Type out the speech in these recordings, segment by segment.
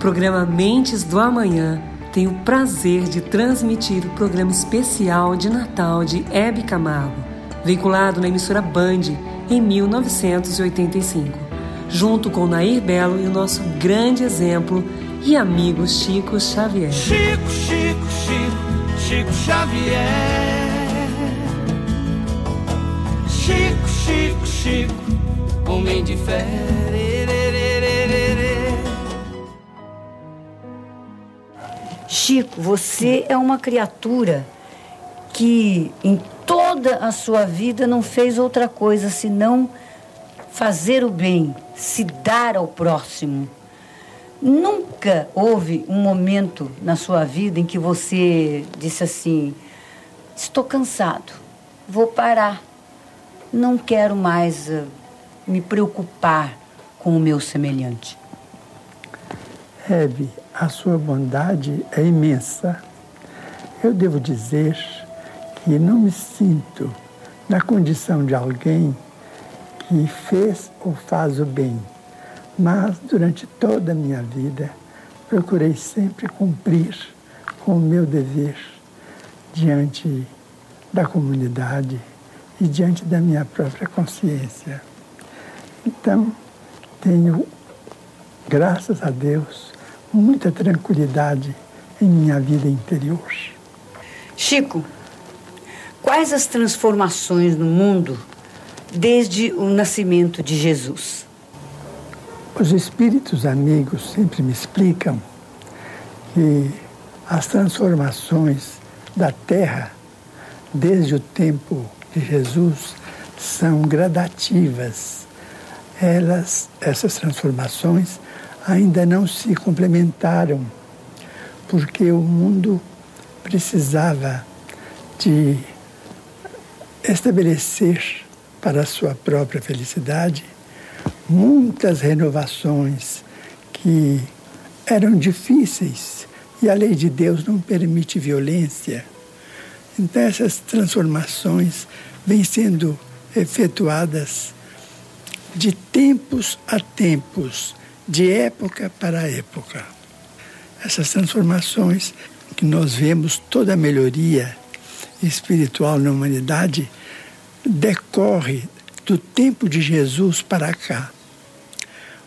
Programa Mentes do Amanhã tem o prazer de transmitir o programa especial de Natal de Hebe Camargo, veiculado na emissora Band em 1985, junto com Nair Belo e o nosso grande exemplo e amigo Chico Xavier. Chico, Chico, Chico, Chico Xavier. Chico, Chico, Chico, homem de fé. Chico, você é uma criatura que em toda a sua vida não fez outra coisa senão fazer o bem, se dar ao próximo. Nunca houve um momento na sua vida em que você disse assim: estou cansado, vou parar, não quero mais eh, me preocupar com o meu semelhante. Hebe, a sua bondade é imensa. Eu devo dizer que não me sinto na condição de alguém que fez ou faz o bem, mas durante toda a minha vida procurei sempre cumprir com o meu dever diante da comunidade e diante da minha própria consciência. Então, tenho, graças a Deus, muita tranquilidade em minha vida interior. Chico, quais as transformações no mundo desde o nascimento de Jesus? Os espíritos amigos sempre me explicam que as transformações da Terra, desde o tempo de Jesus, são gradativas. Elas, essas transformações, ainda não se complementaram, porque o mundo precisava de estabelecer para a sua própria felicidade muitas renovações que eram difíceis e a lei de Deus não permite violência. Então essas transformações vêm sendo efetuadas de tempos a tempos, de época para época. Essas transformações que nós vemos toda a melhoria espiritual na humanidade decorre do tempo de Jesus para cá.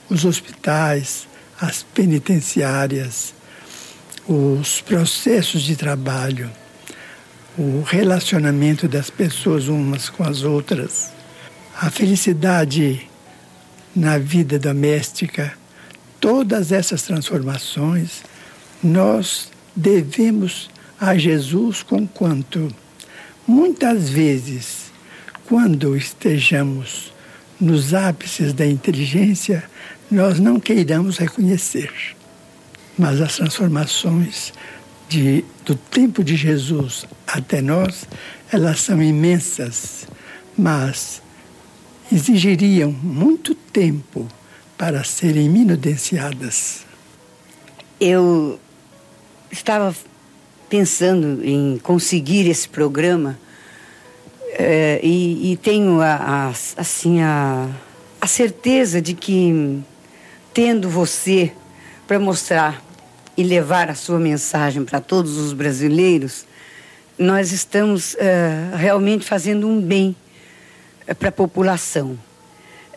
Os hospitais, as penitenciárias, os processos de trabalho, o relacionamento das pessoas umas com as outras, a felicidade na vida doméstica, todas essas transformações nós devemos a Jesus com quanto muitas vezes quando estejamos nos ápices da inteligência, nós não queiramos reconhecer. Mas as transformações de, do tempo de Jesus até nós, elas são imensas. Mas exigiriam muito tempo para serem minudenciadas. Eu estava pensando em conseguir esse programa é, e, e, tenho a, a, assim a, a certeza de que tendo você para mostrar e levar a sua mensagem para todos os brasileiros, nós estamos uh, realmente fazendo um bem uh, para a população.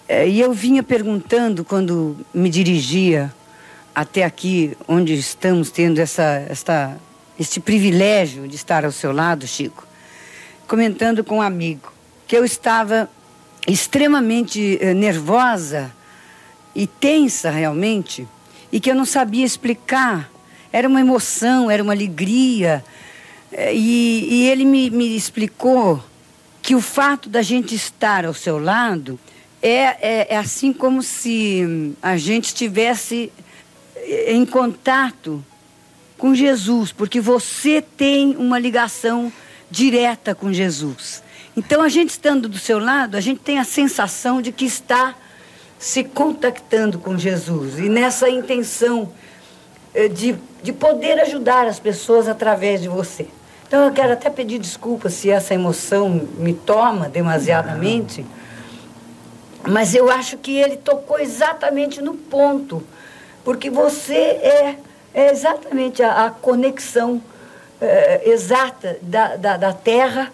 Uh, e eu vinha perguntando quando me dirigia até aqui, onde estamos tendo essa, esta, este privilégio de estar ao seu lado, Chico, comentando com um amigo que eu estava extremamente nervosa e tensa realmente e que eu não sabia explicar. Era uma emoção, era uma alegria. É, e, e ele me, me explicou que o fato da gente estar ao seu lado é, é, é assim como se a gente estivesse é, em contato com Jesus, porque você tem uma ligação direta com Jesus. Então, a gente estando do seu lado, a gente tem a sensação de que está se contactando com Jesus e nessa intenção eh, de, de poder ajudar as pessoas através de você. Então eu quero até pedir desculpa se essa emoção me toma demasiadamente, mas eu acho que ele tocou exatamente no ponto, porque você é, é exatamente a, a conexão é, exata da, da, da Terra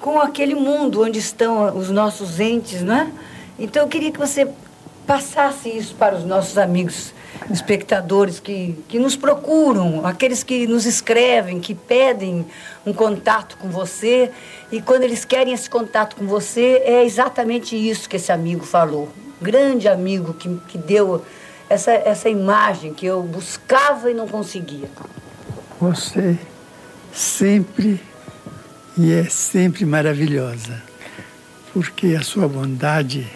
com aquele mundo onde estão os nossos entes, não é? Então eu queria que você passasse isso para os nossos amigos espectadores que, que nos procuram, aqueles que nos escrevem, que pedem um contato com você. E quando eles querem esse contato com você, é exatamente isso que esse amigo falou. Grande amigo que, que deu essa, essa imagem que eu buscava e não conseguia. Você sempre e é sempre maravilhosa, porque a sua bondade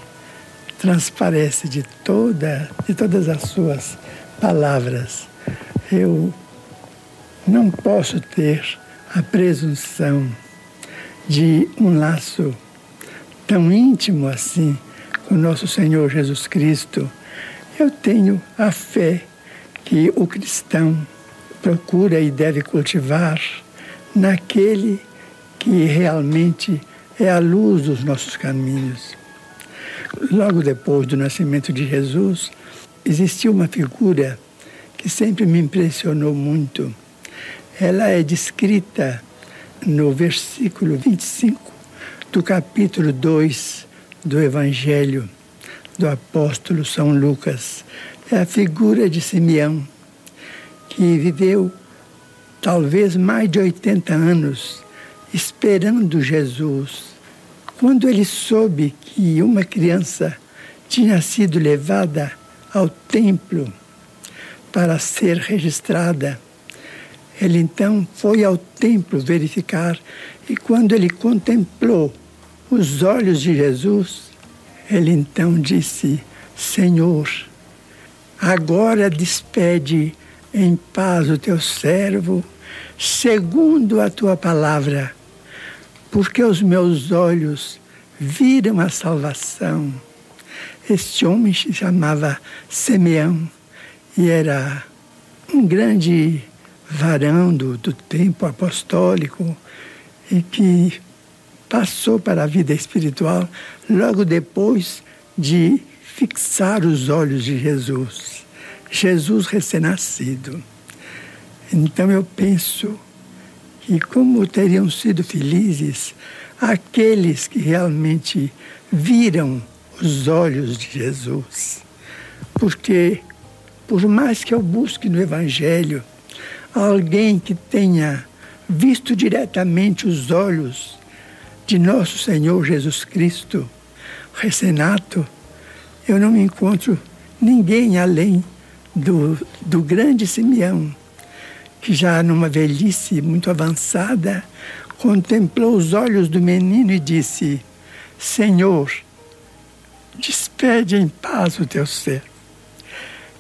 transparece de toda de todas as suas palavras. Eu não posso ter a presunção de um laço tão íntimo assim com nosso Senhor Jesus Cristo. Eu tenho a fé que o cristão procura e deve cultivar naquele que realmente é a luz dos nossos caminhos. Logo depois do nascimento de Jesus, existiu uma figura que sempre me impressionou muito. Ela é descrita no versículo 25 do capítulo 2 do Evangelho do apóstolo São Lucas. É a figura de Simeão, que viveu talvez mais de 80 anos esperando Jesus quando ele soube que uma criança tinha sido levada ao templo para ser registrada, ele então foi ao templo verificar e quando ele contemplou os olhos de Jesus, ele então disse: Senhor, agora despede em paz o teu servo, segundo a tua palavra porque os meus olhos viram a salvação. Este homem se chamava Simeão e era um grande varão do, do tempo apostólico e que passou para a vida espiritual logo depois de fixar os olhos de Jesus, Jesus recém-nascido. Então eu penso e como teriam sido felizes aqueles que realmente viram os olhos de Jesus. Porque, por mais que eu busque no Evangelho alguém que tenha visto diretamente os olhos de nosso Senhor Jesus Cristo, Resenato, eu não encontro ninguém além do, do grande Simeão que já numa velhice muito avançada, contemplou os olhos do menino e disse: Senhor, despede em paz o teu ser,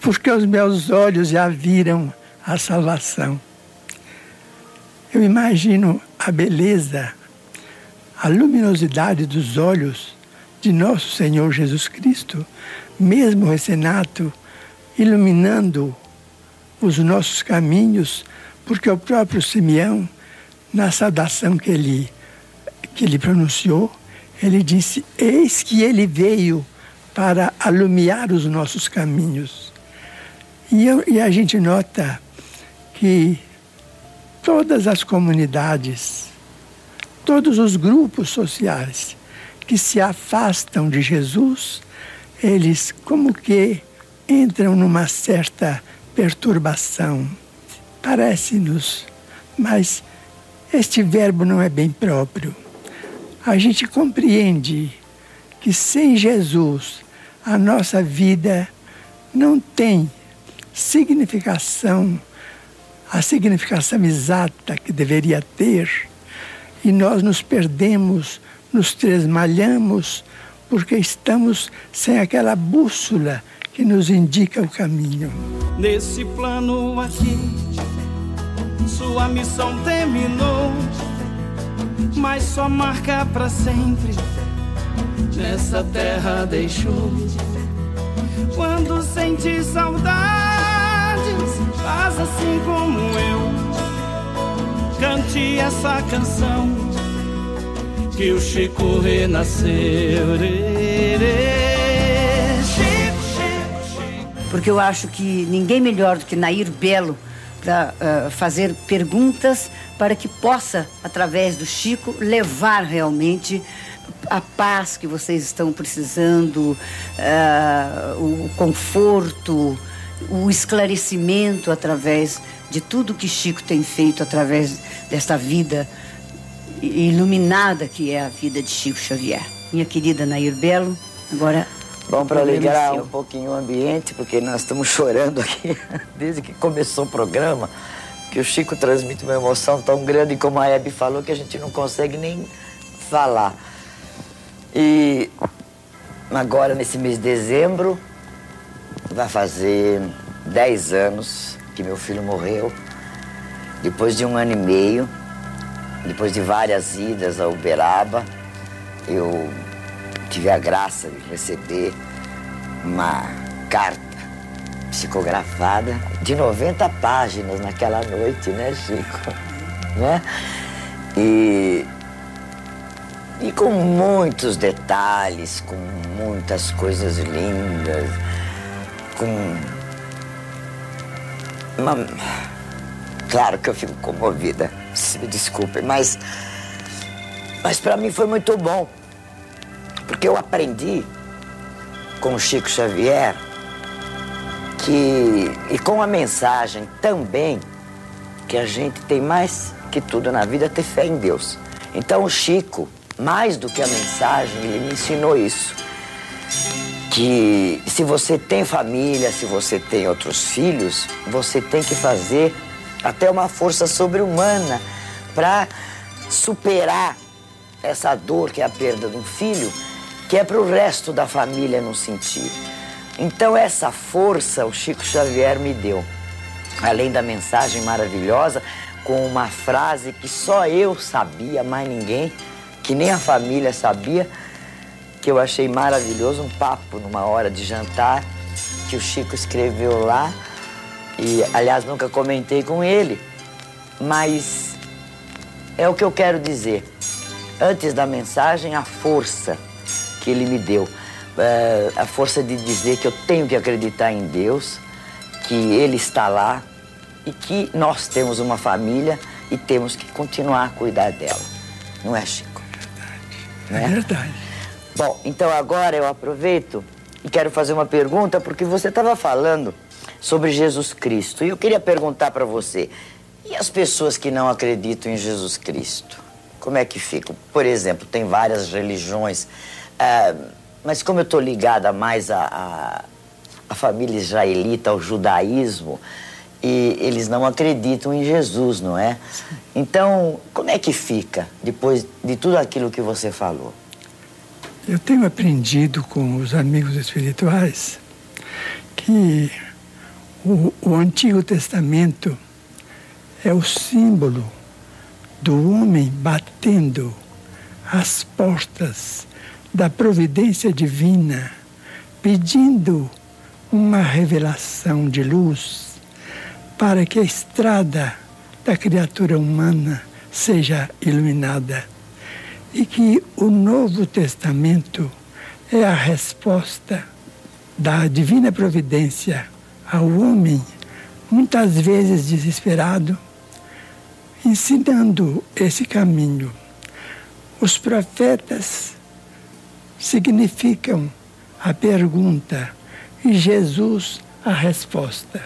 porque os meus olhos já viram a salvação. Eu imagino a beleza, a luminosidade dos olhos de nosso Senhor Jesus Cristo, mesmo o Senato, iluminando os nossos caminhos, porque o próprio Simeão, na saudação que ele, que ele pronunciou, ele disse: Eis que ele veio para alumiar os nossos caminhos. E, eu, e a gente nota que todas as comunidades, todos os grupos sociais que se afastam de Jesus, eles como que entram numa certa perturbação. Parece-nos, mas este verbo não é bem próprio. A gente compreende que sem Jesus a nossa vida não tem significação, a significação exata que deveria ter, e nós nos perdemos, nos tresmalhamos, porque estamos sem aquela bússola que nos indica o caminho. Nesse plano aqui, sua missão terminou, mas só marca para sempre. Nessa terra deixou. Quando sente saudades, faz assim como eu. Cante essa canção que o Chico renasceu. Porque eu acho que ninguém melhor do que Nair Belo para uh, fazer perguntas para que possa, através do Chico, levar realmente a paz que vocês estão precisando, uh, o conforto, o esclarecimento através de tudo que Chico tem feito através desta vida iluminada que é a vida de Chico Xavier. Minha querida Nair Belo, agora. Bom, para alegrar um pouquinho o ambiente, porque nós estamos chorando aqui desde que começou o programa, que o Chico transmite uma emoção tão grande, como a Hebe falou, que a gente não consegue nem falar. E agora, nesse mês de dezembro, vai fazer 10 anos que meu filho morreu, depois de um ano e meio. Depois de várias idas a Uberaba, eu tive a graça de receber uma carta psicografada de 90 páginas naquela noite, né, Chico? Né? E, e com muitos detalhes, com muitas coisas lindas, com uma... Claro que eu fico comovida se me desculpem, mas, mas para mim foi muito bom, porque eu aprendi com o Chico Xavier que, e com a mensagem também, que a gente tem mais que tudo na vida ter fé em Deus. Então o Chico, mais do que a mensagem, ele me ensinou isso. Que se você tem família, se você tem outros filhos, você tem que fazer até uma força sobre-humana para superar essa dor que é a perda de um filho, que é para o resto da família não sentir. Então, essa força o Chico Xavier me deu. Além da mensagem maravilhosa, com uma frase que só eu sabia, mais ninguém, que nem a família sabia, que eu achei maravilhoso, um papo numa hora de jantar, que o Chico escreveu lá e, aliás, nunca comentei com ele, mas é o que eu quero dizer. Antes da mensagem, a força que ele me deu. É, a força de dizer que eu tenho que acreditar em Deus, que Ele está lá e que nós temos uma família e temos que continuar a cuidar dela. Não é, Chico? É verdade. É, é verdade. Bom, então agora eu aproveito e quero fazer uma pergunta, porque você estava falando sobre Jesus Cristo. E eu queria perguntar para você: e as pessoas que não acreditam em Jesus Cristo? Como é que ficam? Por exemplo, tem várias religiões, uh, mas como eu estou ligada mais à, à, família israelita, ao judaísmo, e eles não acreditam em Jesus, não é? Então, como é que fica depois de tudo aquilo que você falou? Eu tenho aprendido com os amigos espirituais que o, o Antigo Testamento é o símbolo do homem batendo as portas da providência divina, pedindo uma revelação de luz para que a estrada da criatura humana seja iluminada e que o Novo Testamento é a resposta da divina providência ao homem, muitas vezes desesperado, ensinando esse caminho. Os profetas significam a pergunta e Jesus a resposta.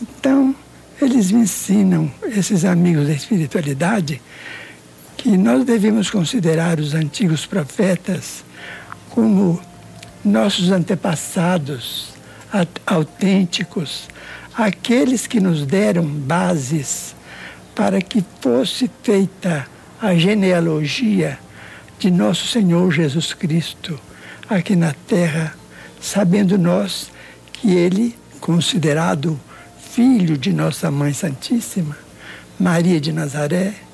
Então, eles me ensinam, esses amigos da espiritualidade, que nós devemos considerar os antigos profetas como nossos antepassados autênticos, aqueles que nos deram bases para que fosse feita a genealogia de nosso Senhor Jesus Cristo aqui na terra, sabendo nós que ele, considerado filho de nossa Mãe Santíssima, Maria de Nazaré,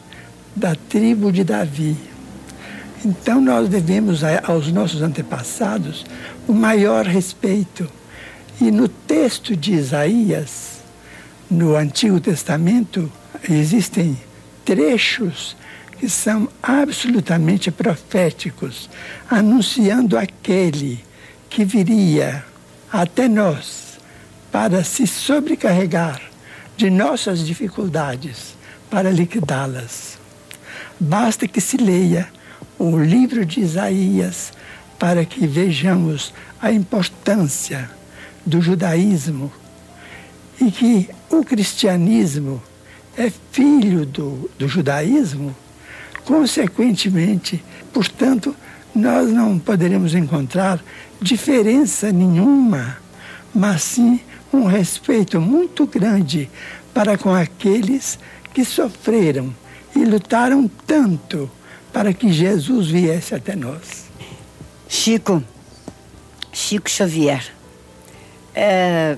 da tribo de Davi. Então nós devemos aos nossos antepassados o maior respeito. E no texto de Isaías, no Antigo Testamento, existem trechos que são absolutamente proféticos, anunciando aquele que viria até nós para se sobrecarregar de nossas dificuldades, para liquidá-las. Basta que se leia o livro de Isaías para que vejamos a importância do judaísmo e que o cristianismo é filho do, do judaísmo, consequentemente, portanto, nós não poderemos encontrar diferença nenhuma, mas sim um respeito muito grande para com aqueles que sofreram e lutaram tanto para que Jesus viesse até nós. Chico, Chico Xavier, é,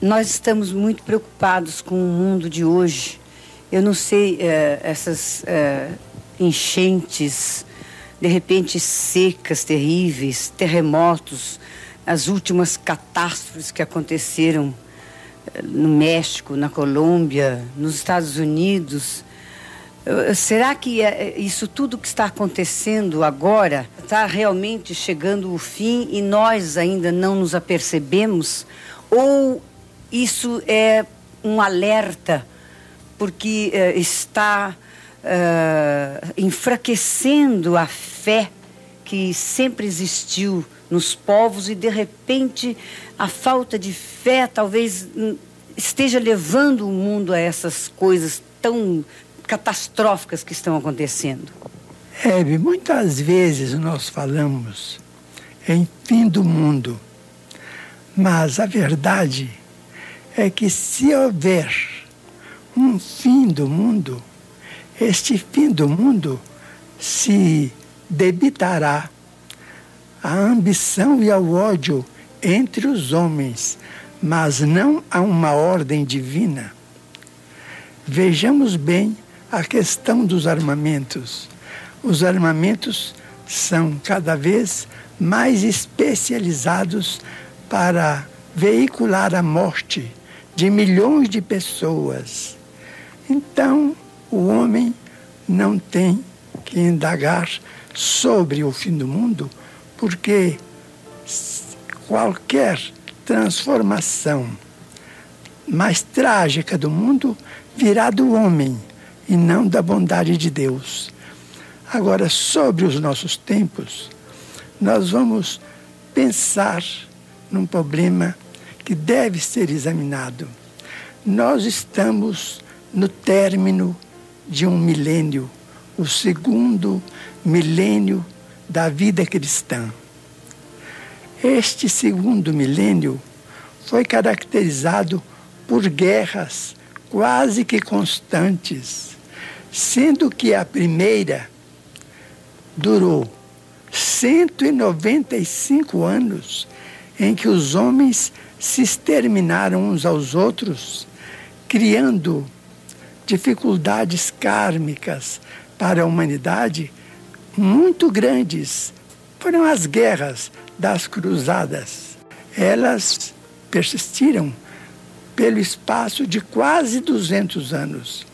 nós estamos muito preocupados com o mundo de hoje. Eu não sei, é, essas é, enchentes, de repente secas terríveis, terremotos, as últimas catástrofes que aconteceram é, no México, na Colômbia, nos Estados Unidos. Eh, será que é, é, isso tudo que está acontecendo agora está realmente chegando ao fim e nós ainda não nos apercebemos? Ou isso é um alerta porque está uh, enfraquecendo a fé que sempre existiu nos povos e de repente a falta de fé talvez esteja levando o mundo a essas coisas tão catastróficas que estão acontecendo? Hebe, muitas vezes nós falamos em fim do mundo, mas a verdade é que se houver um fim do mundo, este fim do mundo se debitará à ambição e ao ódio entre os homens, mas não a uma ordem divina. Vejamos bem a questão dos armamentos. Os armamentos são cada vez mais especializados para veicular a morte de milhões de pessoas. Então, o homem não tem que indagar sobre o fim do mundo, porque qualquer transformação mais trágica do mundo virá do homem e não da bondade de Deus. Agora, sobre os nossos tempos, nós vamos pensar num problema que deve ser examinado. Nós estamos no término de um milênio, o segundo milênio da vida cristã. Este segundo milênio foi caracterizado por guerras quase que constantes sendo que a primeira durou 195 anos em que os homens se exterminaram uns aos outros, criando dificuldades kármicas para a humanidade muito grandes foram as guerras das cruzadas. Elas persistiram pelo espaço de quase 200 anos,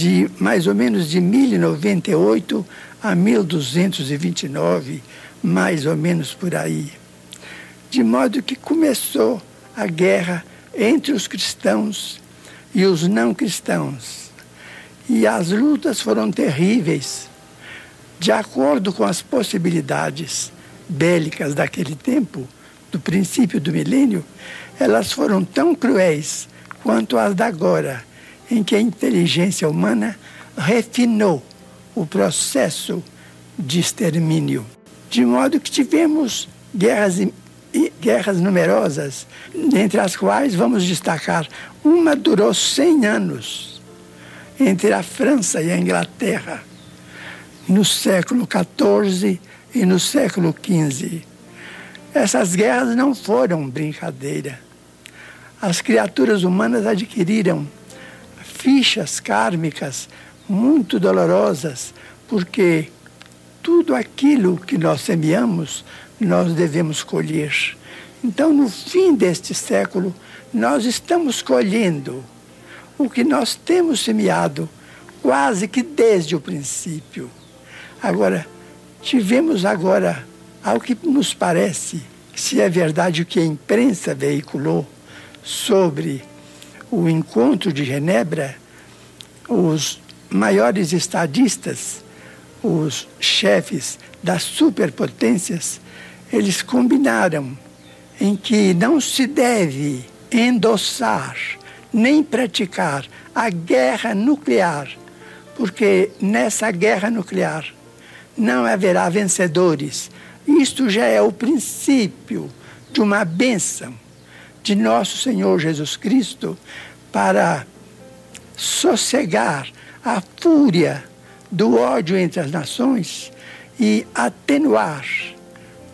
de mais ou menos de 1098 a 1229, mais ou menos por aí. De modo que começou a guerra entre os cristãos e os não cristãos. E as lutas foram terríveis, de acordo com as possibilidades bélicas daquele tempo, do princípio do milênio, elas foram tão cruéis quanto as da agora, em que a inteligência humana refinou o processo de extermínio. De modo que tivemos guerras, guerras numerosas, entre as quais vamos destacar uma durou 100 anos, entre a França e a Inglaterra, no século XIV e no século XV. Essas guerras não foram brincadeira. As criaturas humanas adquiriram fichas kármicas muito dolorosas, porque tudo aquilo que nós semeamos, nós devemos colher. Então, no fim deste século, nós estamos colhendo o que nós temos semeado quase que desde o princípio. Agora, tivemos agora, ao que nos parece, se é verdade o que a imprensa veiculou sobre o encontro de Genebra, os maiores estadistas, os chefes das superpotências, eles combinaram em que não se deve endossar nem praticar a guerra nuclear, porque nessa guerra nuclear não haverá vencedores. Isto já é o princípio de uma bênção de nosso Senhor Jesus Cristo para sossegar a fúria do ódio entre as nações e atenuar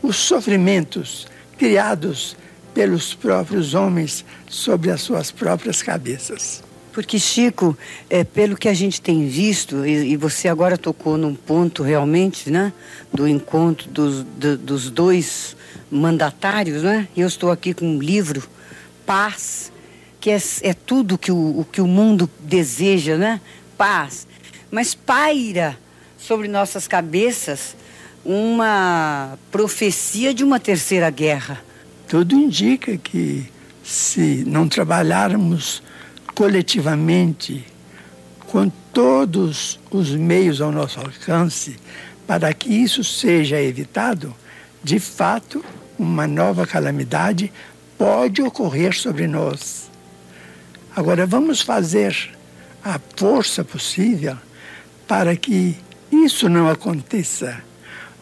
os sofrimentos criados pelos próprios homens sobre as suas próprias cabeças. Porque, Chico, é, pelo que a gente tem visto, e, e, você agora tocou num ponto realmente, né, do encontro dos, do, dos dois mandatários, né? Eu estou aqui com um livro, Paz, que é, é tudo que o, o que o mundo deseja, né? Paz. Mas paira sobre nossas cabeças uma profecia de uma terceira guerra. Tudo indica que se não trabalharmos coletivamente com todos os meios ao nosso alcance para que isso seja evitado, de fato, uma nova calamidade pode ocorrer sobre nós. Agora, vamos fazer a força possível para que isso não aconteça,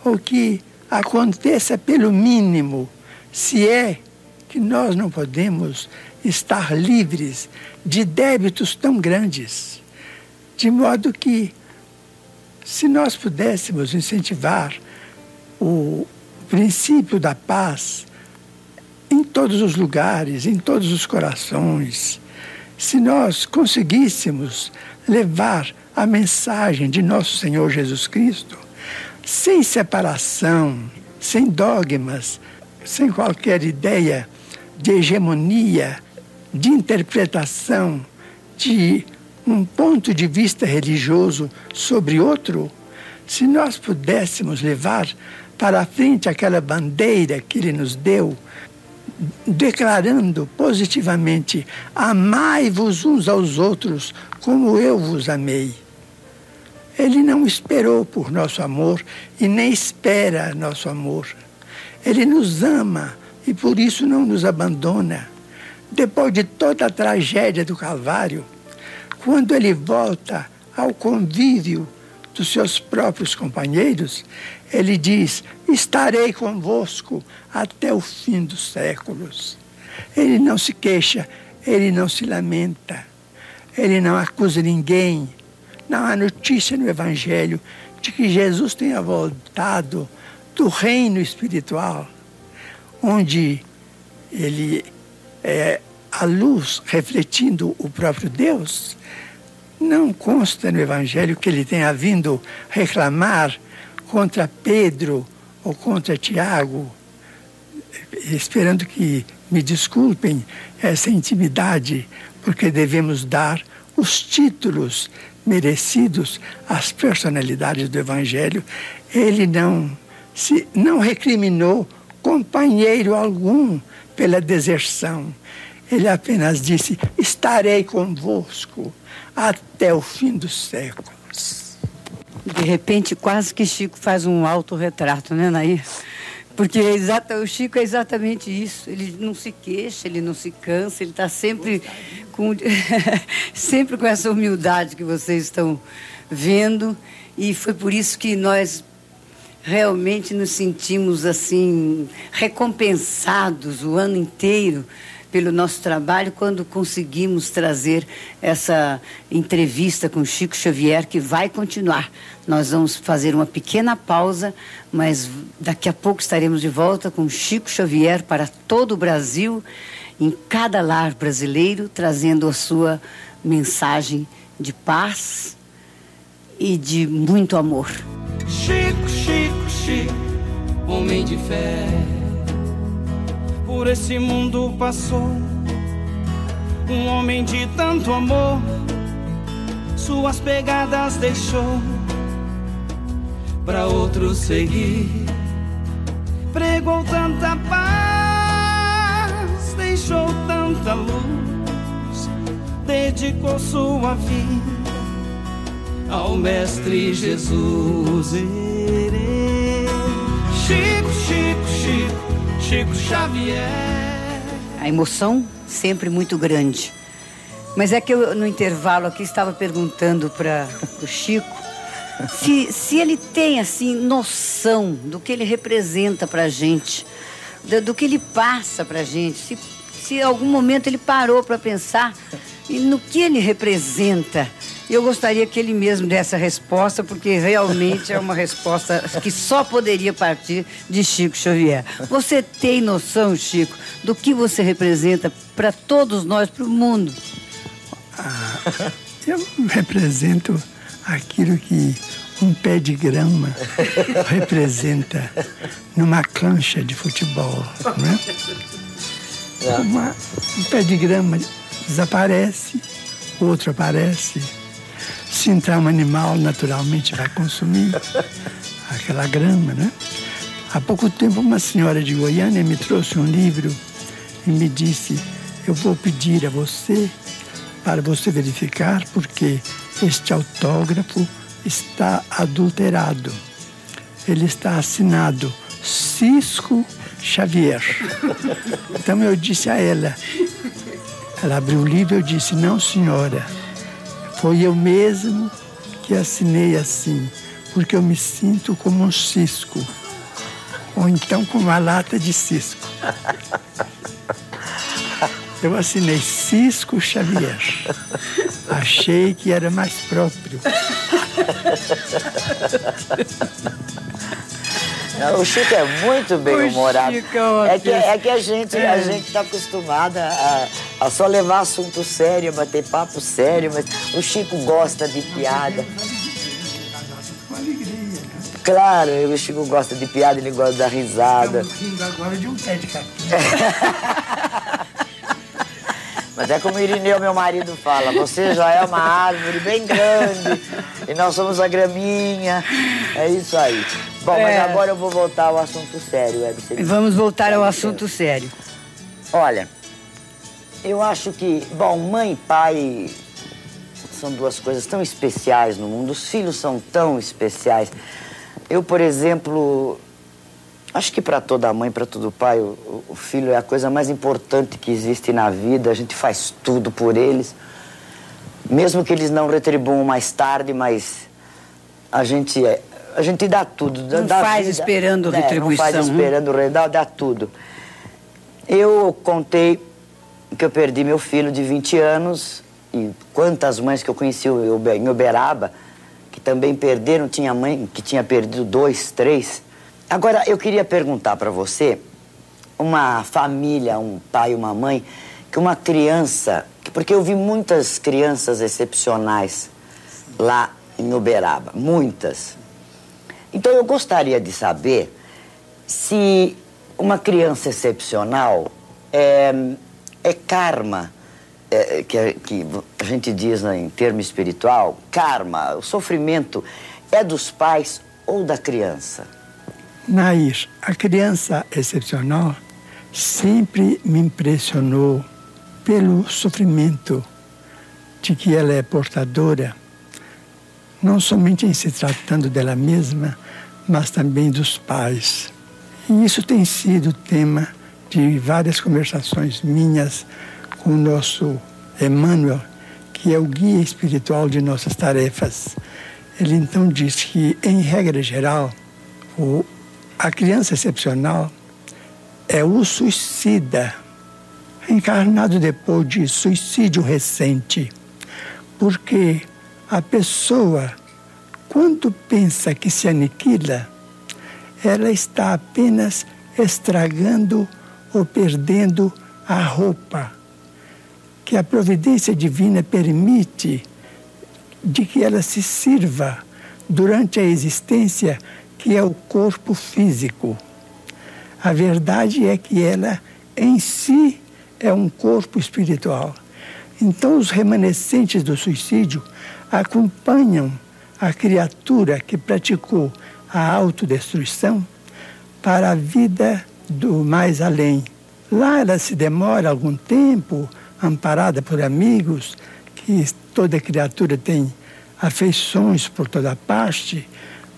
ou que aconteça pelo mínimo, se é que nós não podemos estar livres de débitos tão grandes, de modo que, se nós pudéssemos incentivar o princípio da paz em todos os lugares, em todos os corações, se nós conseguíssemos levar a mensagem de nosso Senhor Jesus Cristo sem separação, sem dogmas, sem qualquer ideia de hegemonia, de interpretação de um ponto de vista religioso sobre outro, se nós pudéssemos levar para a frente aquela bandeira que ele nos deu declarando positivamente: Amai-vos uns aos outros como eu vos amei. Ele não esperou por nosso amor e nem espera nosso amor. Ele nos ama e por isso não nos abandona. Depois de toda a tragédia do Calvário, quando ele volta ao convívio dos seus próprios companheiros, ele diz: Estarei convosco até o fim dos séculos. Ele não se queixa, ele não se lamenta, ele não acusa ninguém. Não há notícia no Evangelho de que Jesus tenha voltado do reino espiritual, onde ele é a luz refletindo o próprio Deus. Não consta no Evangelho que ele tenha vindo reclamar contra Pedro ou contra Tiago, esperando que me desculpem essa intimidade, porque devemos dar os títulos merecidos às personalidades do Evangelho. Ele não se não recriminou companheiro algum pela deserção. Ele apenas disse: Estarei convosco até o fim dos séculos. De repente, quase que Chico faz um autorretrato, né, Nair? Porque é exata, o Chico é exatamente isso. Ele não se queixa, ele não se cansa, ele está sempre com, sempre com essa humildade que vocês estão vendo. E foi por isso que nós realmente nos sentimos assim recompensados o ano inteiro pelo nosso trabalho quando conseguimos trazer essa entrevista com Chico Xavier, que vai continuar. Nós vamos fazer uma pequena pausa, mas daqui a pouco estaremos de volta com Chico Xavier para todo o Brasil, em cada lar brasileiro, trazendo a sua mensagem de paz e de muito amor. Chico, Chico, Chico, homem de fé por esse mundo passou. Um homem de tanto amor, suas pegadas deixou para outros seguir. Pregou tanta paz, deixou tanta luz, dedicou sua vida ao Mestre Jesus. Chico, Chico Xavier. A emoção sempre muito grande. Mas é que eu, no intervalo aqui, estava perguntando para o Chico se, se ele tem, assim, noção do que ele representa para a gente, do, do, que ele passa para a gente, se, se em algum momento ele parou para pensar no que ele representa eu gostaria que ele mesmo desse a resposta, porque realmente é uma resposta que só poderia partir de Chico Xavier. Você tem noção, Chico, do que você representa para todos nós, para o mundo? Ah, eu represento aquilo que um pé de grama representa numa cancha de futebol. Né? Uma, um pé de grama desaparece, outro aparece se entrar um animal, naturalmente vai consumir aquela grama, né? Há pouco tempo, uma senhora de Goiânia me trouxe um livro e me disse: Eu vou pedir a você para você verificar, porque este autógrafo está adulterado. Ele está assinado Cisco Xavier. Então eu disse a ela, ela abriu o livro e eu disse: Não, senhora foi eu mesmo que assinei assim, porque eu me sinto como um cisco, ou então como uma lata de cisco. Eu assinei Cisco Xavier. Achei que era mais próprio. Não, o Chico é muito bem humorado. É, é que, é que a gente a gente está acostumada a, a, só levar assunto sério, bater papo sério, mas o Chico gosta de piada. Claro, o Chico gosta de piada, ele gosta da risada. Estamos rindo agora de um pé de. Mas é como o Irineu, meu marido, fala: você já é uma árvore bem grande e nós somos a graminha. É isso aí. Bom, é. mas agora eu vou voltar ao assunto sério, Web. Vamos voltar ao assunto sério. Olha, eu acho que, bom, mãe e pai são duas coisas tão especiais no mundo. Os filhos são tão especiais. Eu, por exemplo, Acho que para toda mãe, para todo pai, o, o, filho é a coisa mais importante que existe na vida. A gente faz tudo por eles. Mesmo que eles não retribuam mais tarde, mas a gente, é, a gente dá tudo. Não dá faz vida, esperando né? retribuição. Não faz esperando, hein? dá, dá tudo. Eu contei que eu perdi meu filho de 20 anos e quantas mães que eu conheci em Uberaba que também perderam, tinha mãe que tinha perdido dois, três. Agora, eu queria perguntar para você, uma família, um pai uma mãe, que uma criança, porque eu vi muitas crianças excepcionais lá em Uberaba, muitas. Então eu gostaria de saber se uma criança excepcional é, é karma, é, que, que a gente diz né, em termo espiritual, karma, o sofrimento é dos pais ou da criança? Nair, a criança excepcional sempre me impressionou pelo sofrimento de que ela é portadora, não somente em se tratando dela mesma, mas também dos pais. E isso tem sido tema de várias conversações minhas com o nosso Emmanuel, que é o guia espiritual de nossas tarefas. Ele então diz que, em regra geral, o, a criança excepcional é o suicida, encarnado depois de suicídio recente porque a pessoa, quando pensa que se aniquila, ela está apenas estragando ou perdendo a roupa que a providência divina permite de que ela se sirva durante a existência, que é o corpo físico. A verdade é que ela em si é um corpo espiritual. Então, os remanescentes do suicídio acompanham a criatura que praticou a autodestruição para a vida do mais além. Lá ela se demora algum tempo, amparada por amigos, que toda criatura tem afeições por toda parte,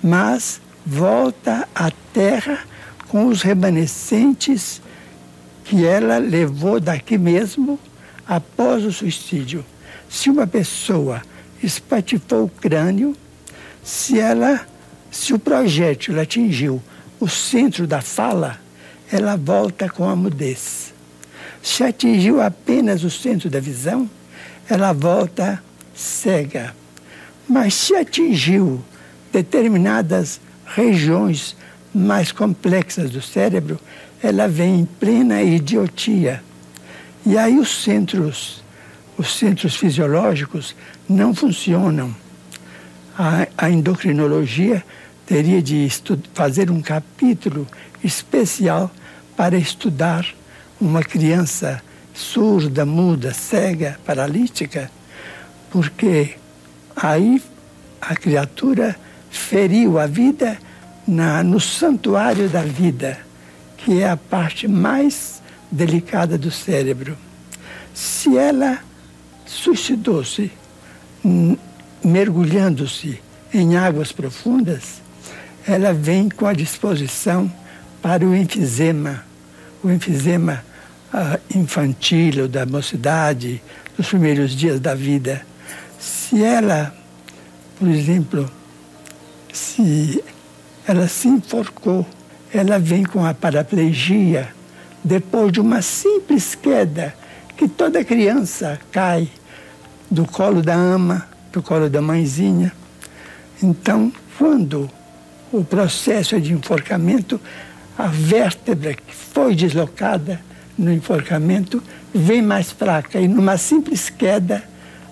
mas volta à terra com os remanescentes que ela levou daqui mesmo após o suicídio, se uma pessoa espatifou o crânio, se ela, se o projétil atingiu o centro da fala, ela volta com a mudez. Se atingiu apenas o centro da visão, ela volta cega. Mas se atingiu determinadas regiões mais complexas do cérebro, ela vem em plena idiotia e aí os centros, os centros fisiológicos não funcionam. A, a endocrinologia teria de fazer um capítulo especial para estudar uma criança surda, muda, cega, paralítica, porque aí a criatura feriu a vida na, no santuário da vida, que é a parte mais delicada do cérebro. Se ela suicidou-se mergulhando-se em águas profundas, ela vem com a disposição para o enfisema, o enfisema uh, infantil ou da mocidade, dos primeiros dias da vida. Se ela, por exemplo, se ela se enforcou, ela vem com a paraplegia, depois de uma simples queda que toda criança cai do colo da ama, do colo da mãezinha. Então, quando o processo de enforcamento, a vértebra que foi deslocada no enforcamento vem mais fraca e numa simples queda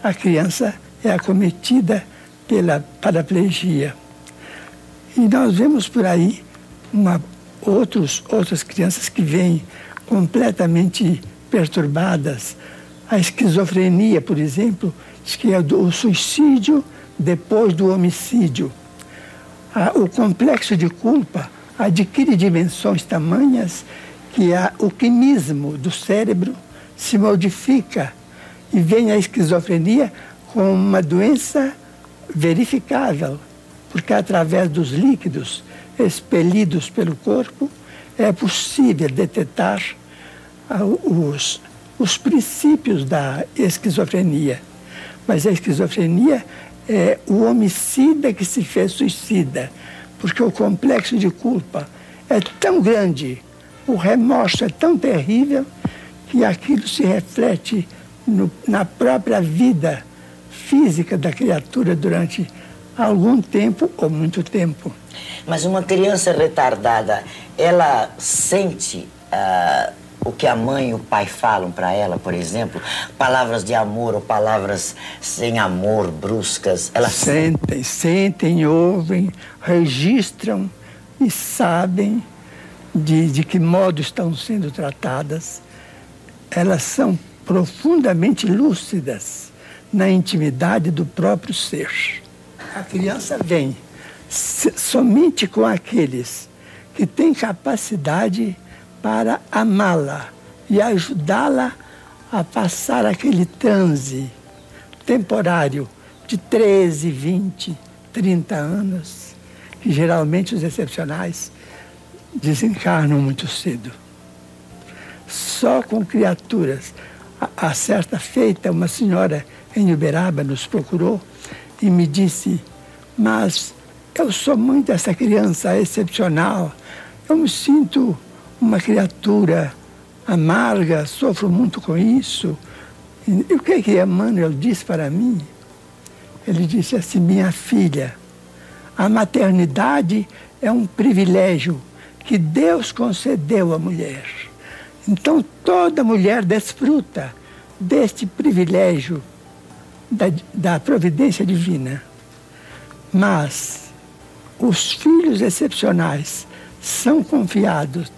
a criança é acometida pela paraplegia. E nós vemos por aí uma outros, outras crianças que vêm completamente perturbadas. A esquizofrenia, por exemplo, que é o suicídio depois do homicídio. O complexo de culpa adquire dimensões tamanhas que o quimismo do cérebro se modifica e vem a esquizofrenia com uma doença verificável, porque através dos líquidos expelidos pelo corpo, é possível detectar os, os princípios da esquizofrenia. Mas a esquizofrenia é o homicida que se fez suicida, porque o complexo de culpa é tão grande, o remorso é tão terrível, que aquilo se reflete no, na própria vida física da criatura durante algum tempo ou muito tempo. Mas uma criança retardada, ela sente uh, o que a mãe e o pai falam para ela, por exemplo? Palavras de amor ou palavras sem amor, bruscas? Ela sentem, sentem, ouvem, registram e sabem de, de que modo estão sendo tratadas, elas são profundamente lúcidas na intimidade do próprio ser. A criança vem somente com aqueles que têm capacidade para amá-la e ajudá-la a passar aquele transe temporário de 13, 20, 30 anos, que geralmente os excepcionais desencarnam muito cedo. Só com criaturas. A, a certa feita, uma senhora em Uberaba nos procurou e me disse: Mas eu sou muito essa criança excepcional. Eu me sinto uma criatura amarga, sofro muito com isso. E o que é que Emmanuel disse para mim? Ele disse assim: Minha filha, a maternidade é um privilégio que Deus concedeu à mulher. Então toda mulher desfruta deste privilégio da, da providência divina. Mas os filhos excepcionais são confiados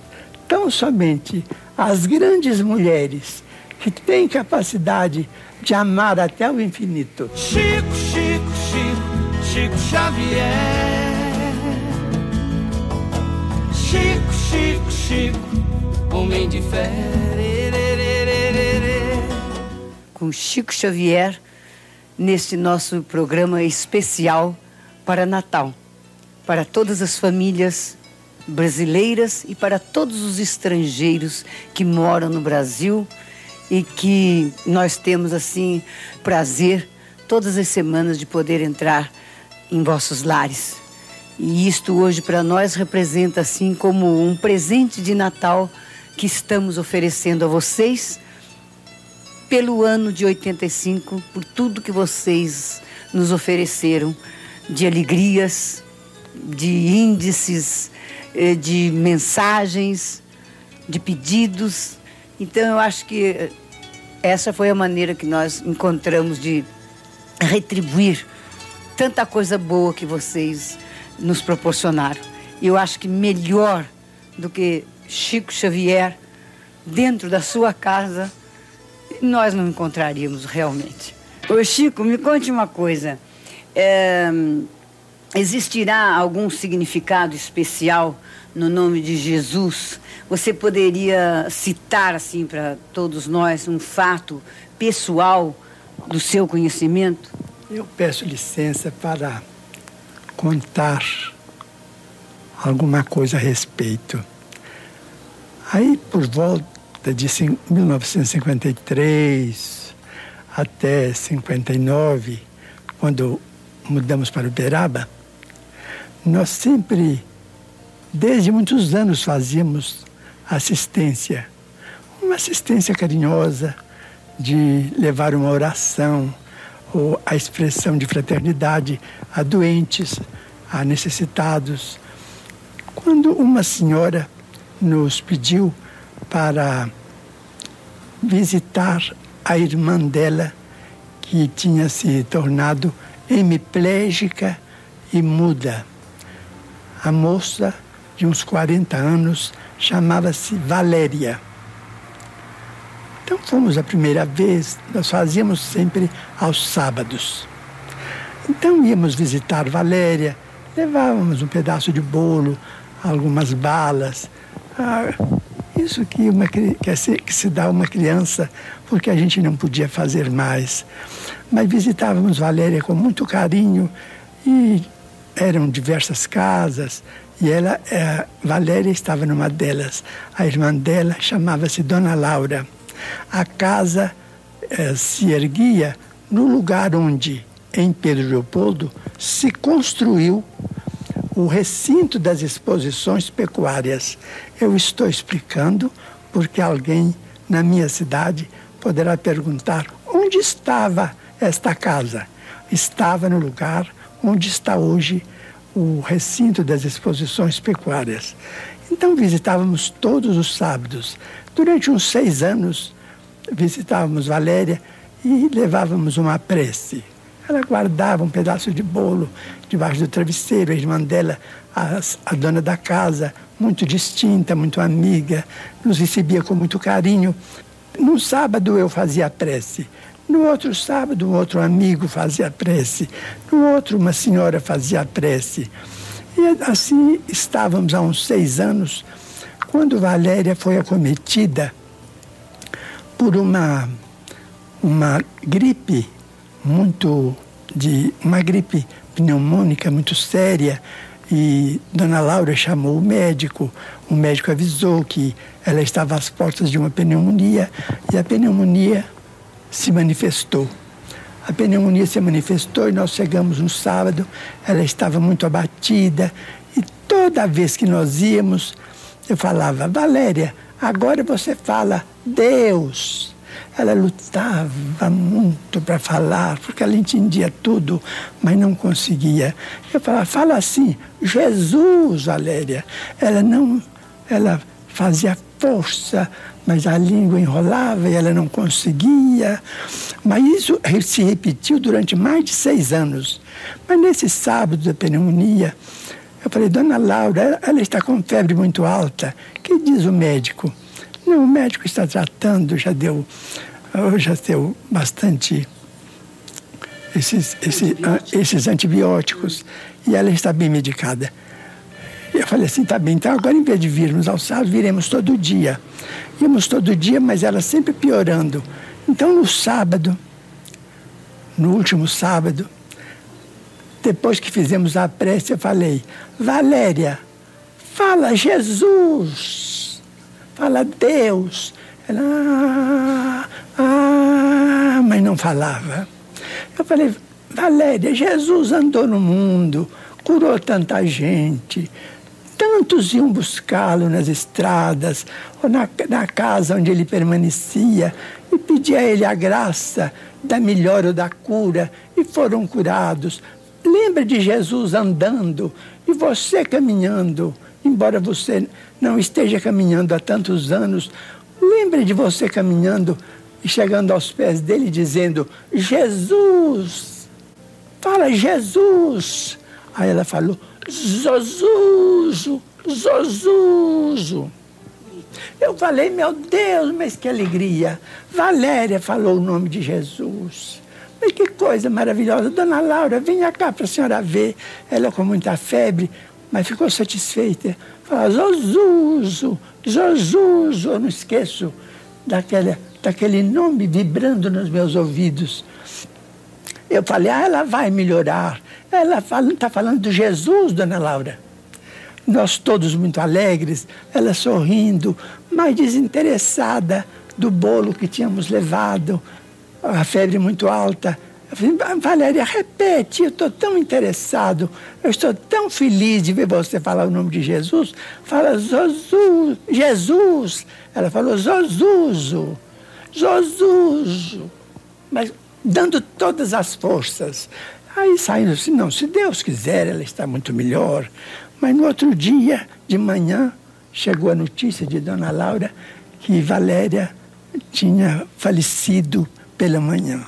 tão somente às grandes mulheres que têm capacidade de amar até o infinito. Chico, Chico, Chico, Chico Xavier. Chico, Chico, Chico, homem de fé. Com Chico Xavier, neste nosso programa especial para Natal, para todas as famílias brasileiras e para todos os estrangeiros que moram no Brasil e que nós temos assim prazer todas as semanas de poder entrar em vossos lares. E isto hoje para nós representa assim como um presente de Natal que estamos oferecendo a vocês pelo ano de 85, por tudo que vocês nos ofereceram de alegrias, de índices, de mensagens, de pedidos. Então eu acho que essa foi a maneira que nós encontramos de retribuir tanta coisa boa que vocês nos proporcionaram. Eu acho que melhor do que Chico Xavier dentro da sua casa, nós não encontraríamos realmente. Ô Chico, me conte uma coisa. É, existirá algum significado especial no nome de Jesus? Você poderia citar assim para todos nós um fato pessoal do seu conhecimento? Eu peço licença para contar alguma coisa a respeito. Aí, por volta de 1953 até 59, quando mudamos para Uberaba, nós sempre, desde muitos anos, fazíamos assistência. Uma assistência carinhosa de levar uma oração, ou a expressão de fraternidade a doentes, a necessitados. Quando uma senhora nos pediu para visitar a irmã dela, que tinha se tornado hemiplégica e muda. A moça, de uns 40 anos, chamava-se Valéria. Então fomos a primeira vez, nós fazíamos sempre aos sábados. Então íamos visitar Valéria, levávamos um pedaço de bolo, algumas balas. Ah, isso que, uma, que, se, que se dá a uma criança, porque a gente não podia fazer mais. Mas visitávamos Valéria com muito carinho e eram diversas casas, e ela, é, Valéria estava numa delas. A irmã dela chamava-se Dona Laura a casa eh, se erguia no lugar onde, em Pedro Leopoldo, se construiu o recinto das exposições pecuárias. Eu estou explicando porque alguém na minha cidade poderá perguntar onde estava esta casa. Estava no lugar onde está hoje o recinto das exposições pecuárias. Então visitávamos todos os sábados. Durante uns seis anos, visitávamos Valéria e levávamos uma prece. Ela guardava um pedaço de bolo debaixo do travesseiro. A irmã dela, a, a dona da casa, muito distinta, muito amiga, nos recebia com muito carinho. Num sábado eu fazia prece. No outro sábado, um outro amigo fazia prece. No outro, uma senhora fazia prece. E assim estávamos há uns seis anos, quando Valéria foi acometida por uma, uma gripe muito de uma gripe pneumônica muito séria e Dona Laura chamou o médico. O médico avisou que ela estava às portas de uma pneumonia e a pneumonia se manifestou. A pneumonia se manifestou e nós chegamos no sábado. Ela estava muito abatida e toda vez que nós íamos, eu falava: Valéria, agora você fala Deus. Ela lutava muito para falar, porque ela entendia tudo, mas não conseguia. Eu falava, fala assim, Jesus, Valéria. Ela não, ela fazia força, mas a língua enrolava e ela não conseguia. Mas isso se repetiu durante mais de seis anos. Mas nesse sábado da pneumonia, eu falei, dona Laura, ela está com febre muito alta. O que diz o médico? Não, o médico está tratando, já deu, já deu bastante esses, esses, esses antibióticos e ela está bem medicada. Eu falei assim, tá bem, então agora em vez de virmos ao sábado, viremos todo dia. Íamos todo dia, mas ela sempre piorando. Então no sábado, no último sábado, depois que fizemos a prece, eu falei, Valéria, fala Jesus fala Deus. Ela, ah, ah, mas não falava. Eu falei, Valéria, Jesus andou no mundo, curou tanta gente. Tantos iam buscá-lo nas estradas ou na, na casa onde ele permanecia e pedia a ele a graça da melhora ou da cura e foram curados. Lembra de Jesus andando e você caminhando embora você não esteja caminhando há tantos anos, lembre de você caminhando e chegando aos pés dele dizendo: Jesus! Fala, Jesus! Aí ela falou: Zozuzo! Zozuzo! Eu falei, meu Deus, mas que alegria! Valéria falou o nome de Jesus. Mas que coisa maravilhosa. Dona Laura, venha cá para a senhora ver. Ela com muita febre mas ficou satisfeita. Fala, Zozuzo, Zozuzo, eu não esqueço daquele, daquele nome vibrando nos meus ouvidos. Eu falei, ah, ela vai melhorar. Ela está falando de Jesus, dona Laura. Nós todos muito alegres, ela sorrindo, mas desinteressada do bolo que tínhamos levado, a febre muito alta. Eu falei, Valéria, repete, eu estou tão interessado, eu estou tão feliz de ver você falar o nome de Jesus. Fala Zozu, Jesus. Ela falou Zozuzo, Zozuzo. Mas dando todas as forças. Aí saindo assim, não, se Deus quiser, ela está muito melhor. Mas no outro dia, de manhã, chegou a notícia de Dona Laura que Valéria tinha falecido pela manhã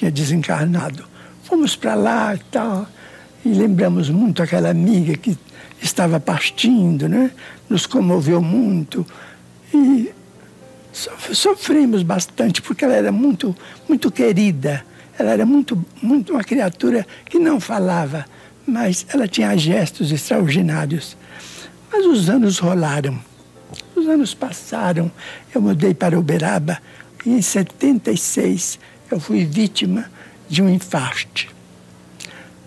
tinha desencarnado. Fomos para lá e tal, e lembramos muito aquela amiga que estava partindo, né? Nos comoveu muito e sofremos bastante porque ela era muito, muito querida. Ela era muito, muito uma criatura que não falava, mas ela tinha gestos extraordinários. Mas os anos rolaram, os anos passaram. Eu mudei para Uberaba e em 76 eu fui vítima de um infarto.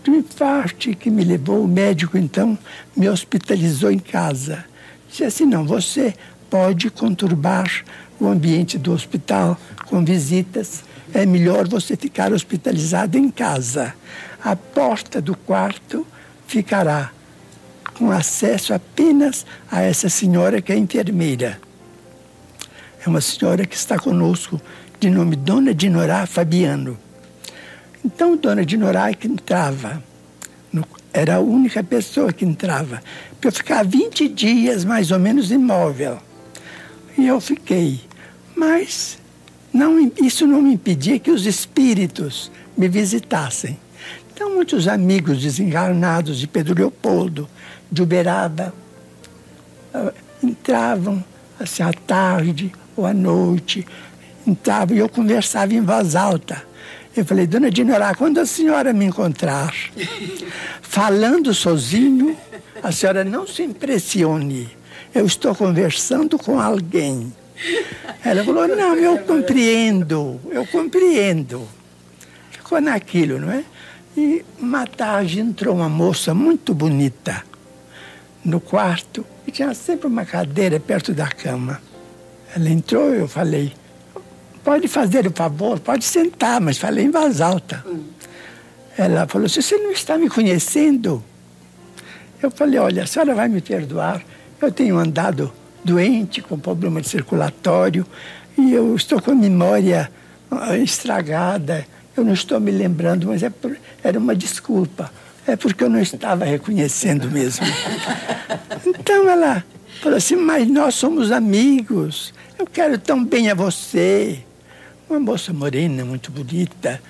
De um infarto que me levou, o médico então me hospitalizou em casa. Disse assim: não, você pode conturbar o ambiente do hospital com visitas, é melhor você ficar hospitalizado em casa. A porta do quarto ficará com acesso apenas a essa senhora que é enfermeira. É uma senhora que está conosco de nome Dona Dinorá Fabiano. Então, Dona Dinorá é que entrava, era a única pessoa que entrava, para eu ficar 20 dias mais ou menos imóvel. E eu fiquei. Mas não, isso não me impedia que os espíritos me visitassem. Então, muitos amigos desencarnados de Pedro Leopoldo, de Uberaba, ah, entravam assim à tarde ou à noite, entravam e eu conversava em voz alta. Eu falei, dona Dinorá, quando a senhora me encontrar falando sozinho, a senhora não se impressione. Eu estou conversando com alguém. Ela falou, não, eu compreendo, eu compreendo. Ficou naquilo, não é? E uma tarde entrou uma moça muito bonita no quarto e tinha sempre uma cadeira perto da cama. Ela entrou eu falei, pode fazer o favor, pode sentar, mas falei em voz alta. Ela falou, se você não está me conhecendo, eu falei, olha, a senhora vai me perdoar, eu tenho andado doente, com problema de circulatório, e eu estou com a memória ah, estragada, eu não estou me lembrando, mas é por, era uma desculpa. É porque eu não estava reconhecendo mesmo. Então ela falou assim, mas nós somos amigos, eu quero tão bem a você. Uma moça morena, muito bonita.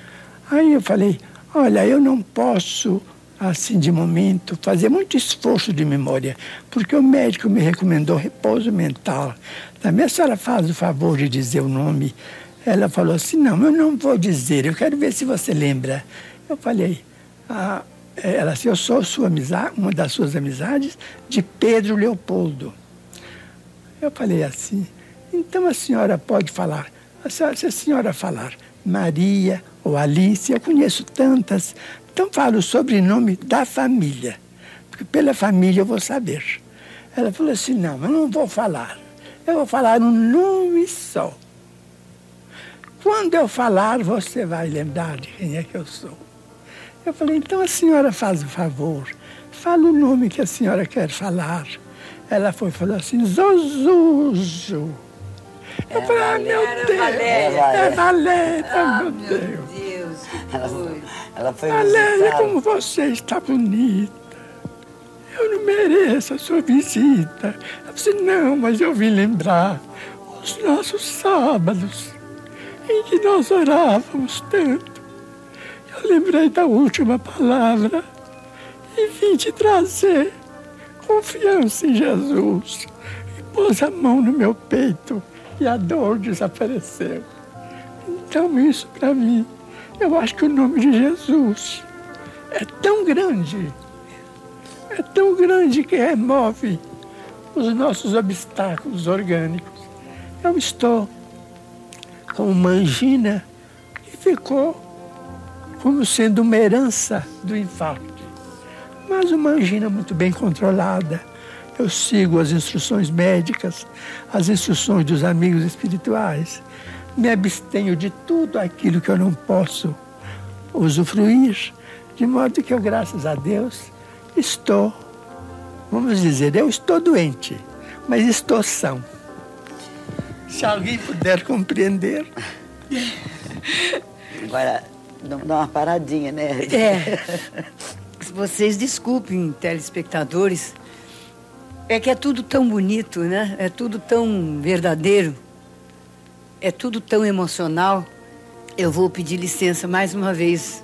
Aí eu falei, olha, eu não posso, assim de momento, fazer muito esforço de memória, porque o médico me recomendou repouso mental. Também a senhora faz o favor de dizer o nome. Ela falou assim, não, eu não vou dizer, eu quero ver se você lembra. Eu falei, ah, ela assim, eu sou sua amizade, uma das suas amizades, de Pedro Leopoldo. Eu falei assim, então a senhora pode falar, se a senhora falar Maria ou Alice, eu conheço tantas, então falo o sobrenome da família, porque pela família eu vou saber. Ela falou assim, não, eu não vou falar, eu vou falar um nome só. Quando eu falar, você vai lembrar de quem é que eu sou. Eu falei, então a senhora faz o favor, fala o nome que a senhora quer falar. Ela foi falou assim, Zozuzo. Eu É falei, ah, meu Deus, Valéria. é Valéria, Ah, meu meu Deus. Deus, que Ela, ela foi visitar. como você está bonita. Eu não mereço a sua visita. Eu disse, não, mas eu vim lembrar os nossos sábados em que nós orávamos tanto. Eu lembrei da última palavra e vim te trazer confiança em Jesus. E pôs a mão no meu peito e a dor desapareceu. Então, isso para mim, eu acho que o nome de Jesus é tão grande, é tão grande que remove os nossos obstáculos orgânicos. Eu estou com uma angina que ficou como sendo uma herança do infarto. Mas uma angina muito bem controlada. Eu sigo as instruções médicas, as instruções dos amigos espirituais. Me abstenho de tudo aquilo que eu não posso usufruir, de modo que eu, graças a Deus, estou, vamos dizer, eu estou doente, mas estou são. Se alguém puder compreender. Agora, dá uma paradinha, né? É. Vocês desculpem, telespectadores. É que é tudo tão bonito, né? É tudo tão verdadeiro. É tudo tão emocional. Eu vou pedir licença mais uma vez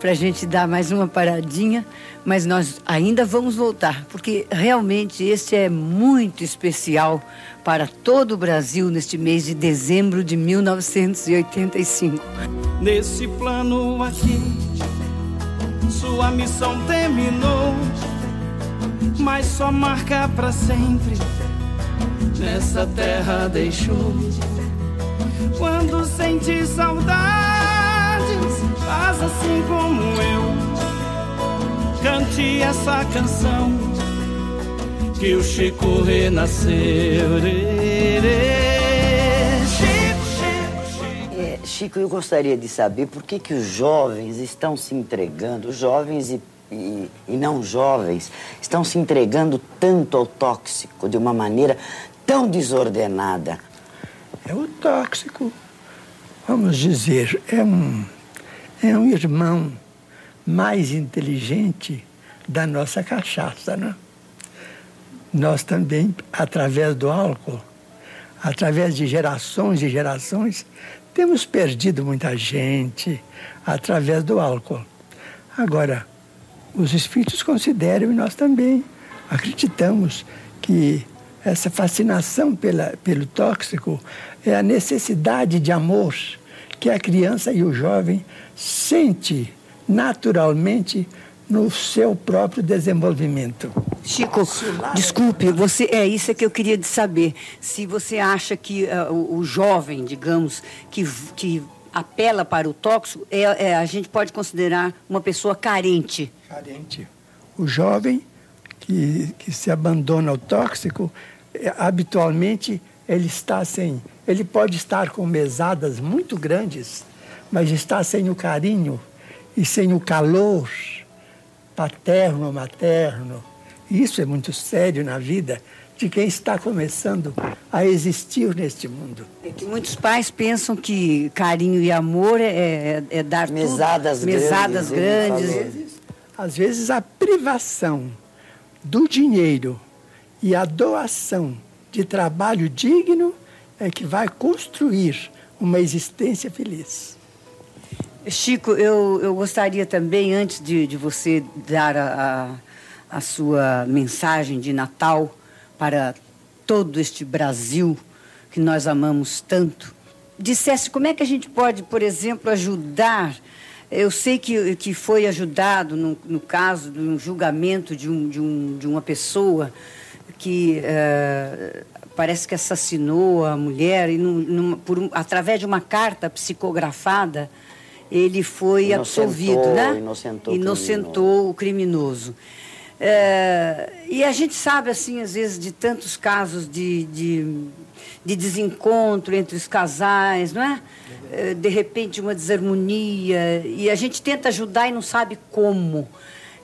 para a gente dar mais uma paradinha, mas nós ainda vamos voltar, porque realmente este é muito especial para todo o Brasil neste mês de dezembro de 1985. Nesse plano aqui, sua missão terminou, mas só marca pra sempre. Nessa terra deixou. Quando sente saudades, faz assim como eu. Cante essa canção que o Chico renasceu. É, Chico, eu gostaria de saber por que, que os jovens estão se entregando, os jovens e, e, e não jovens, estão se entregando tanto ao tóxico de uma maneira tão desordenada. É o tóxico, vamos dizer, é um, é um irmão mais inteligente da nossa cachaça, né? Nós também, através do álcool, através de gerações e gerações, temos perdido muita gente através do álcool. Agora, os espíritos consideram e nós também acreditamos que essa fascinação pela, pelo tóxico é a necessidade de amor que a criança e o jovem sente naturalmente no seu próprio desenvolvimento. Chico, desculpe, você é isso que eu queria saber. Se você acha que uh, o, o, jovem, digamos, que, que apela para o tóxico, é, é, a gente pode considerar uma pessoa carente. Carente. O jovem que, que se abandona ao tóxico, é, habitualmente ele está sem. Ele pode estar com mesadas muito grandes, mas está sem o carinho e sem o calor paterno, materno. Isso é muito sério na vida de quem está começando a existir neste mundo. É que muitos pais pensam que carinho e amor é, é, é dar mesadas tudo, mesadas grandes. Às vezes, às vezes a privação do dinheiro e a doação de trabalho digno é que vai construir uma existência feliz. Chico, eu, eu gostaria também, antes de, de você dar a, a, a sua mensagem de Natal, para todo este Brasil que nós amamos tanto, dissesse como é que a gente pode, por exemplo, ajudar. Eu sei que, que foi ajudado no, no caso de um julgamento de, um, de, um, de uma pessoa que uh, parece que assassinou a mulher e num, num, por um, através de uma carta psicografada ele foi inocentou, absolvido, né? Inocentou, inocentou o criminoso. É, e a gente sabe, assim, às vezes, de tantos casos de, de, de desencontro entre os casais, não é? é? De repente, uma desarmonia. E a gente tenta ajudar e não sabe como.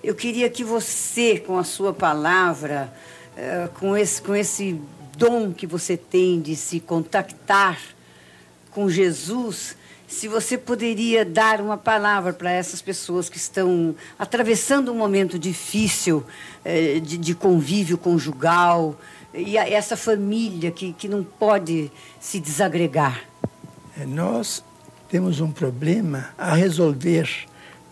Eu queria que você, com a sua palavra, é, com esse, com esse dom que você tem de se contactar com Jesus, se você poderia dar uma palavra para essas pessoas que estão atravessando um momento difícil eh, de, de, convívio conjugal e a, essa família que, que não pode se desagregar. É, nós temos um problema a resolver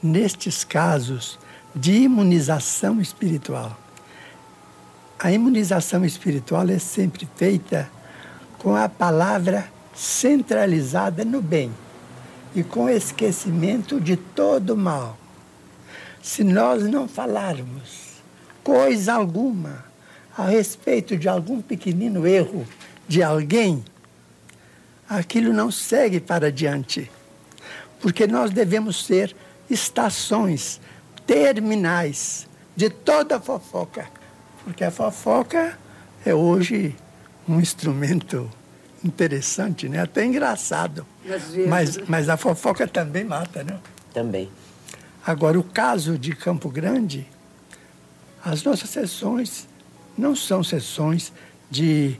nestes casos de imunização espiritual. A imunização espiritual é sempre feita com a palavra centralizada no bem e com esquecimento de todo mal. Se nós não falarmos coisa alguma a respeito de algum pequenino erro de alguém, aquilo não segue para diante. Porque nós devemos ser estações terminais de toda fofoca. Porque a fofoca é hoje um instrumento interessante, né? Até engraçado. Mas, mas a fofoca também mata, né? Também. Agora, o caso de Campo Grande, as nossas sessões não são sessões de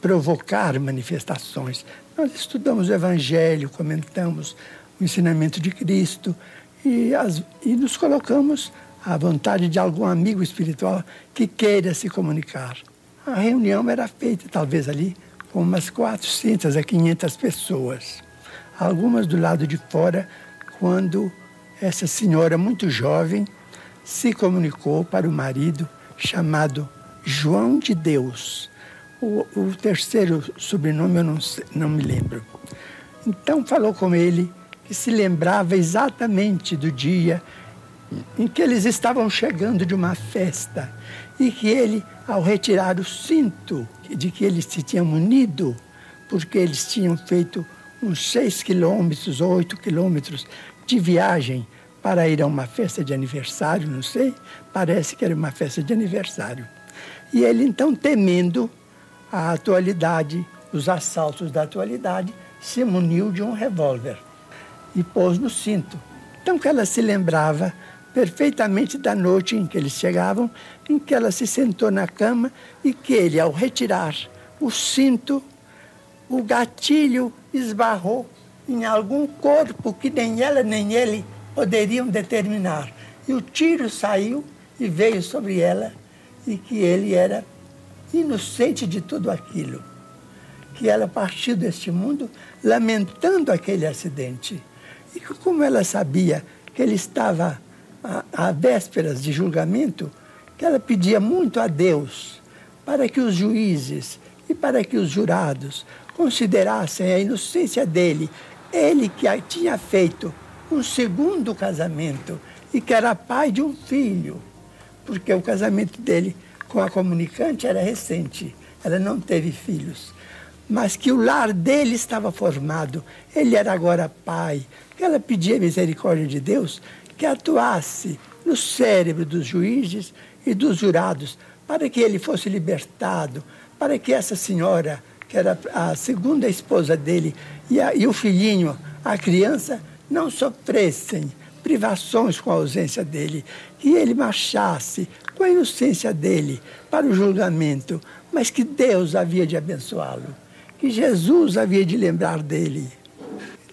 provocar manifestações. Nós estudamos o Evangelho, comentamos o ensinamento de Cristo e, as, e nos colocamos à vontade de algum amigo espiritual que queira se comunicar. A reunião era feita, talvez ali, com umas 400 a 500 pessoas. Algumas do lado de fora, quando essa senhora muito jovem se comunicou para o marido chamado João de Deus. O, o terceiro sobrenome eu não, não me lembro. Então falou com ele que se lembrava exatamente do dia em que eles estavam chegando de uma festa e que ele, ao retirar o cinto de que eles se tinham unido, porque eles tinham feito uns seis quilômetros, oito quilômetros de viagem para ir a uma festa de aniversário, não sei, parece que era uma festa de aniversário. E ele, então, temendo a atualidade, os assaltos da atualidade, se muniu de um revólver e pôs no cinto. Então, que ela se lembrava perfeitamente da noite em que eles chegavam, em que ela se sentou na cama e que ele, ao retirar o cinto, o gatilho esbarrou em algum corpo que nem ela nem ele poderiam determinar. E o tiro saiu e veio sobre ela, e que ele era inocente de tudo aquilo. que ela partiu deste mundo lamentando aquele acidente. E como ela sabia que ele estava a vésperas de julgamento, que ela pedia muito a Deus para que os juízes e para que os jurados considerassem a inocência dele, ele que tinha feito um segundo casamento e que era pai de um filho, porque o casamento dele com a comunicante era recente, ela não teve filhos, mas que o lar dele estava formado, ele era agora pai, que ela pedia misericórdia de Deus que atuasse no cérebro dos juízes e dos jurados, para que ele fosse libertado, para que essa senhora, que era a segunda esposa dele, e, a, e o filhinho, a criança, não sofressem privações com a ausência dele, que ele marchasse com a inocência dele para o julgamento, mas que Deus havia de abençoá-lo, que Jesus havia de lembrar dele.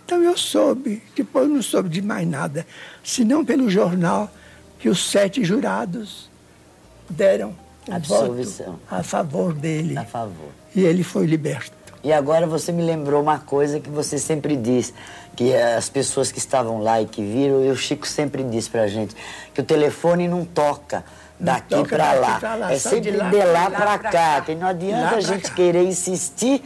Então eu soube, depois não soube de mais nada, senão pelo jornal que os sete jurados deram absolvição a favor dele. A favor. E ele foi liberto. E agora você me lembrou uma coisa que você sempre diz, que as pessoas que estavam lá e que viram, e o Chico sempre diz pra gente, que o telefone não toca daqui para lá. lá. É sempre de lá, de lá para cá, cá, que não adianta a gente cá. querer insistir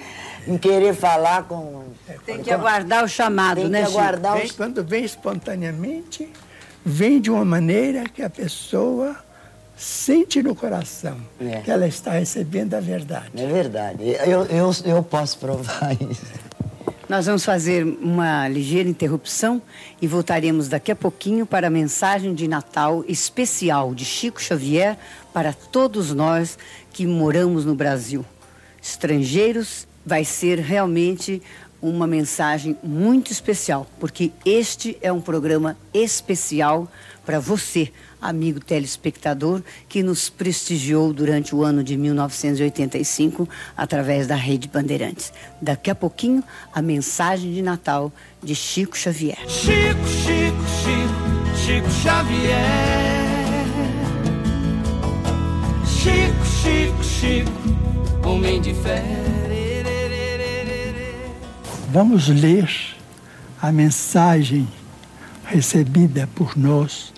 em querer falar com... Tem que aguardar o chamado, Tem né, que aguardar vem, Quando vem espontaneamente, vem de uma maneira que a pessoa sente no coração é. que ela está recebendo a verdade. É verdade. Eu, eu, eu posso provar isso. Nós vamos fazer uma ligeira interrupção e voltaremos daqui a pouquinho para a mensagem de Natal especial de Chico Xavier para todos nós que moramos no Brasil. Estrangeiros, vai ser realmente uma mensagem muito especial, porque este é um programa especial para você, amigo telespectador, que nos prestigiou durante o ano de 1985 através da Rede Bandeirantes. Daqui a pouquinho, a mensagem de Natal de Chico Xavier. Chico, Chico, Chico, Chico Xavier. Chico, Chico, Chico, homem de fé. Vamos ler a mensagem recebida por nós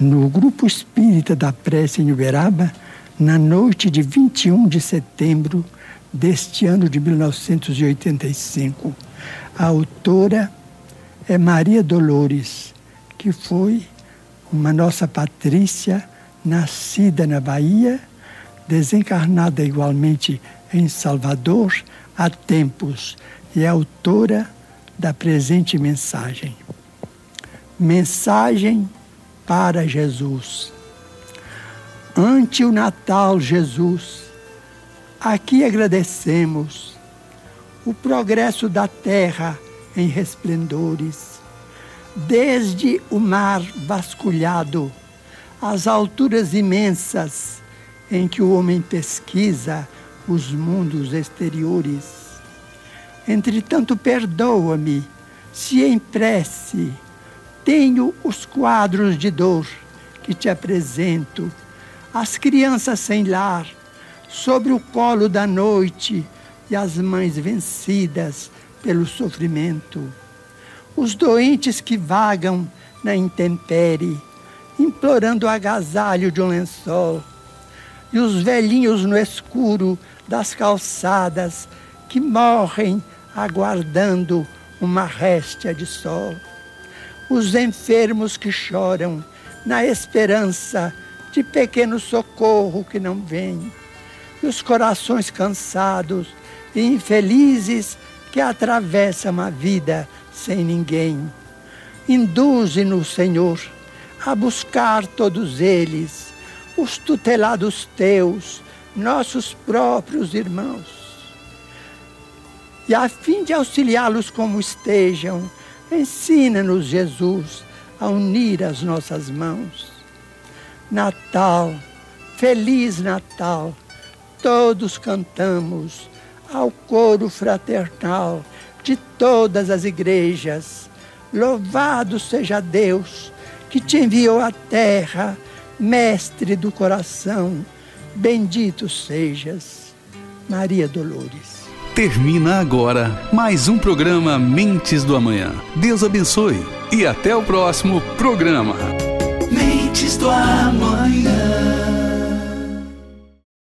no Grupo Espírita da Prece em Uberaba na noite de 21 de setembro deste ano de 1985. A autora é Maria Dolores, que foi uma nossa Patrícia, nascida na Bahia, desencarnada igualmente em Salvador há tempos e é autora da presente mensagem. Mensagem para Jesus. Ante o Natal, Jesus, aqui agradecemos o progresso da terra em resplendores, desde o mar vasculhado às alturas imensas em que o homem pesquisa os mundos exteriores Entretanto, perdoa-me. Se em prece tenho os quadros de dor que te apresento, as crianças sem lar, sobre o colo da noite e as mães vencidas pelo sofrimento, os doentes que vagam na intempérie, implorando o agasalho de um lençol, e os velhinhos no escuro das calçadas que morrem aguardando uma réstia de sol. Os enfermos que choram na esperança de pequeno socorro que não vem. E os corações cansados e infelizes que atravessam a vida sem ninguém. Induze-nos, Senhor, a buscar todos eles, os tutelados teus, nossos próprios irmãos e a fim de auxiliá-los como estejam, ensina-nos, Jesus, a unir as nossas mãos. Natal, feliz Natal, todos cantamos ao coro fraternal de todas as igrejas. Louvado seja Deus que te enviou à terra, mestre do coração. Bendito sejas, Maria Dolores. Termina agora mais um programa Mentes do Amanhã. Deus abençoe e até o próximo programa. Mentes do Amanhã.